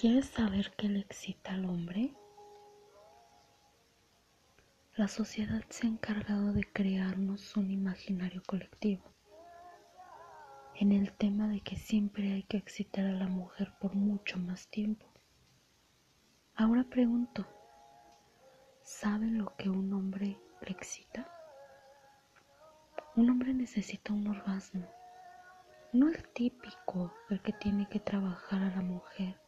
¿Quieres saber qué le excita al hombre? La sociedad se ha encargado de crearnos un imaginario colectivo en el tema de que siempre hay que excitar a la mujer por mucho más tiempo. Ahora pregunto, ¿saben lo que un hombre le excita? Un hombre necesita un orgasmo, no el típico, el que tiene que trabajar a la mujer.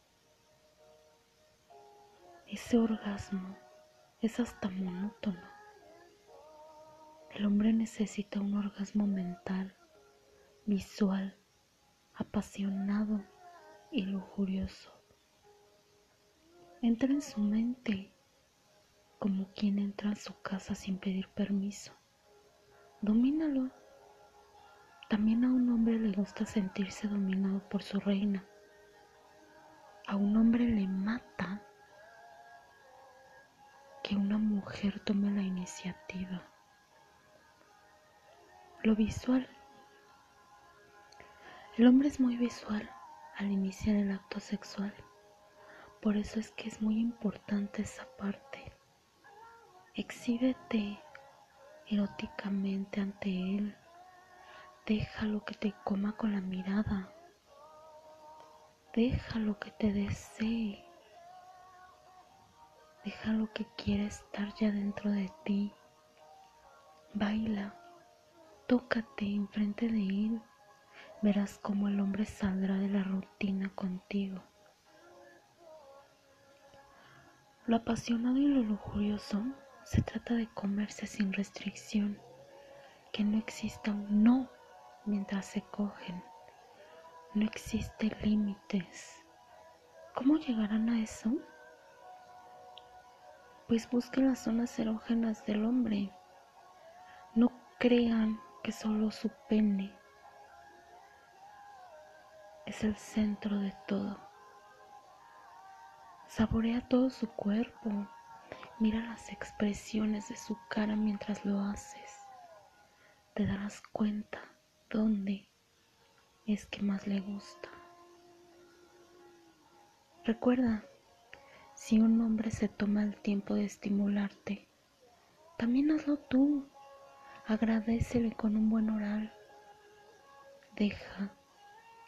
Ese orgasmo es hasta monótono. El hombre necesita un orgasmo mental visual, apasionado y lujurioso. Entra en su mente como quien entra en su casa sin pedir permiso. Domínalo. También a un hombre le gusta sentirse dominado por su reina. A un hombre le mata que una mujer tome la iniciativa. Lo visual. El hombre es muy visual al iniciar el acto sexual, por eso es que es muy importante esa parte. Exhíbete eróticamente ante él, déjalo que te coma con la mirada, déjalo que te desee, déjalo que quiera estar ya dentro de ti, baila, tócate enfrente de él verás cómo el hombre saldrá de la rutina contigo. Lo apasionado y lo lujurioso se trata de comerse sin restricción, que no exista un no mientras se cogen, no existen límites. ¿Cómo llegarán a eso? Pues busquen las zonas erógenas del hombre. No crean que solo su pene es el centro de todo. Saborea todo su cuerpo. Mira las expresiones de su cara mientras lo haces. Te darás cuenta dónde es que más le gusta. Recuerda, si un hombre se toma el tiempo de estimularte, también hazlo tú. Agradecele con un buen oral. Deja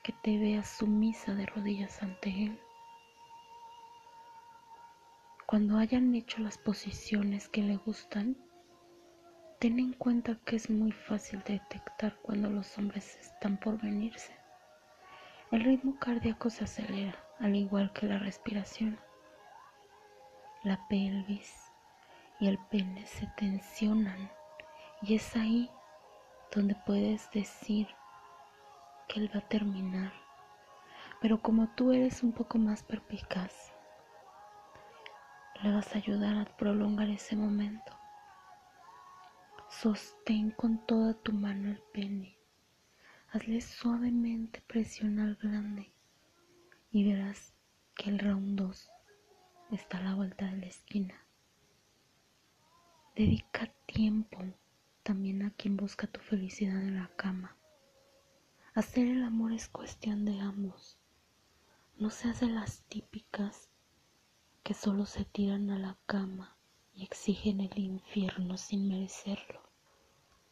que te veas sumisa de rodillas ante Él. Cuando hayan hecho las posiciones que le gustan, ten en cuenta que es muy fácil detectar cuando los hombres están por venirse. El ritmo cardíaco se acelera, al igual que la respiración. La pelvis y el pene se tensionan y es ahí donde puedes decir que él va a terminar. Pero como tú eres un poco más perpicaz, le vas a ayudar a prolongar ese momento. Sostén con toda tu mano el pene. Hazle suavemente presión al grande y verás que el round 2 está a la vuelta de la esquina. Dedica tiempo también a quien busca tu felicidad en la cama. Hacer el amor es cuestión de ambos. No se hace las típicas que solo se tiran a la cama y exigen el infierno sin merecerlo.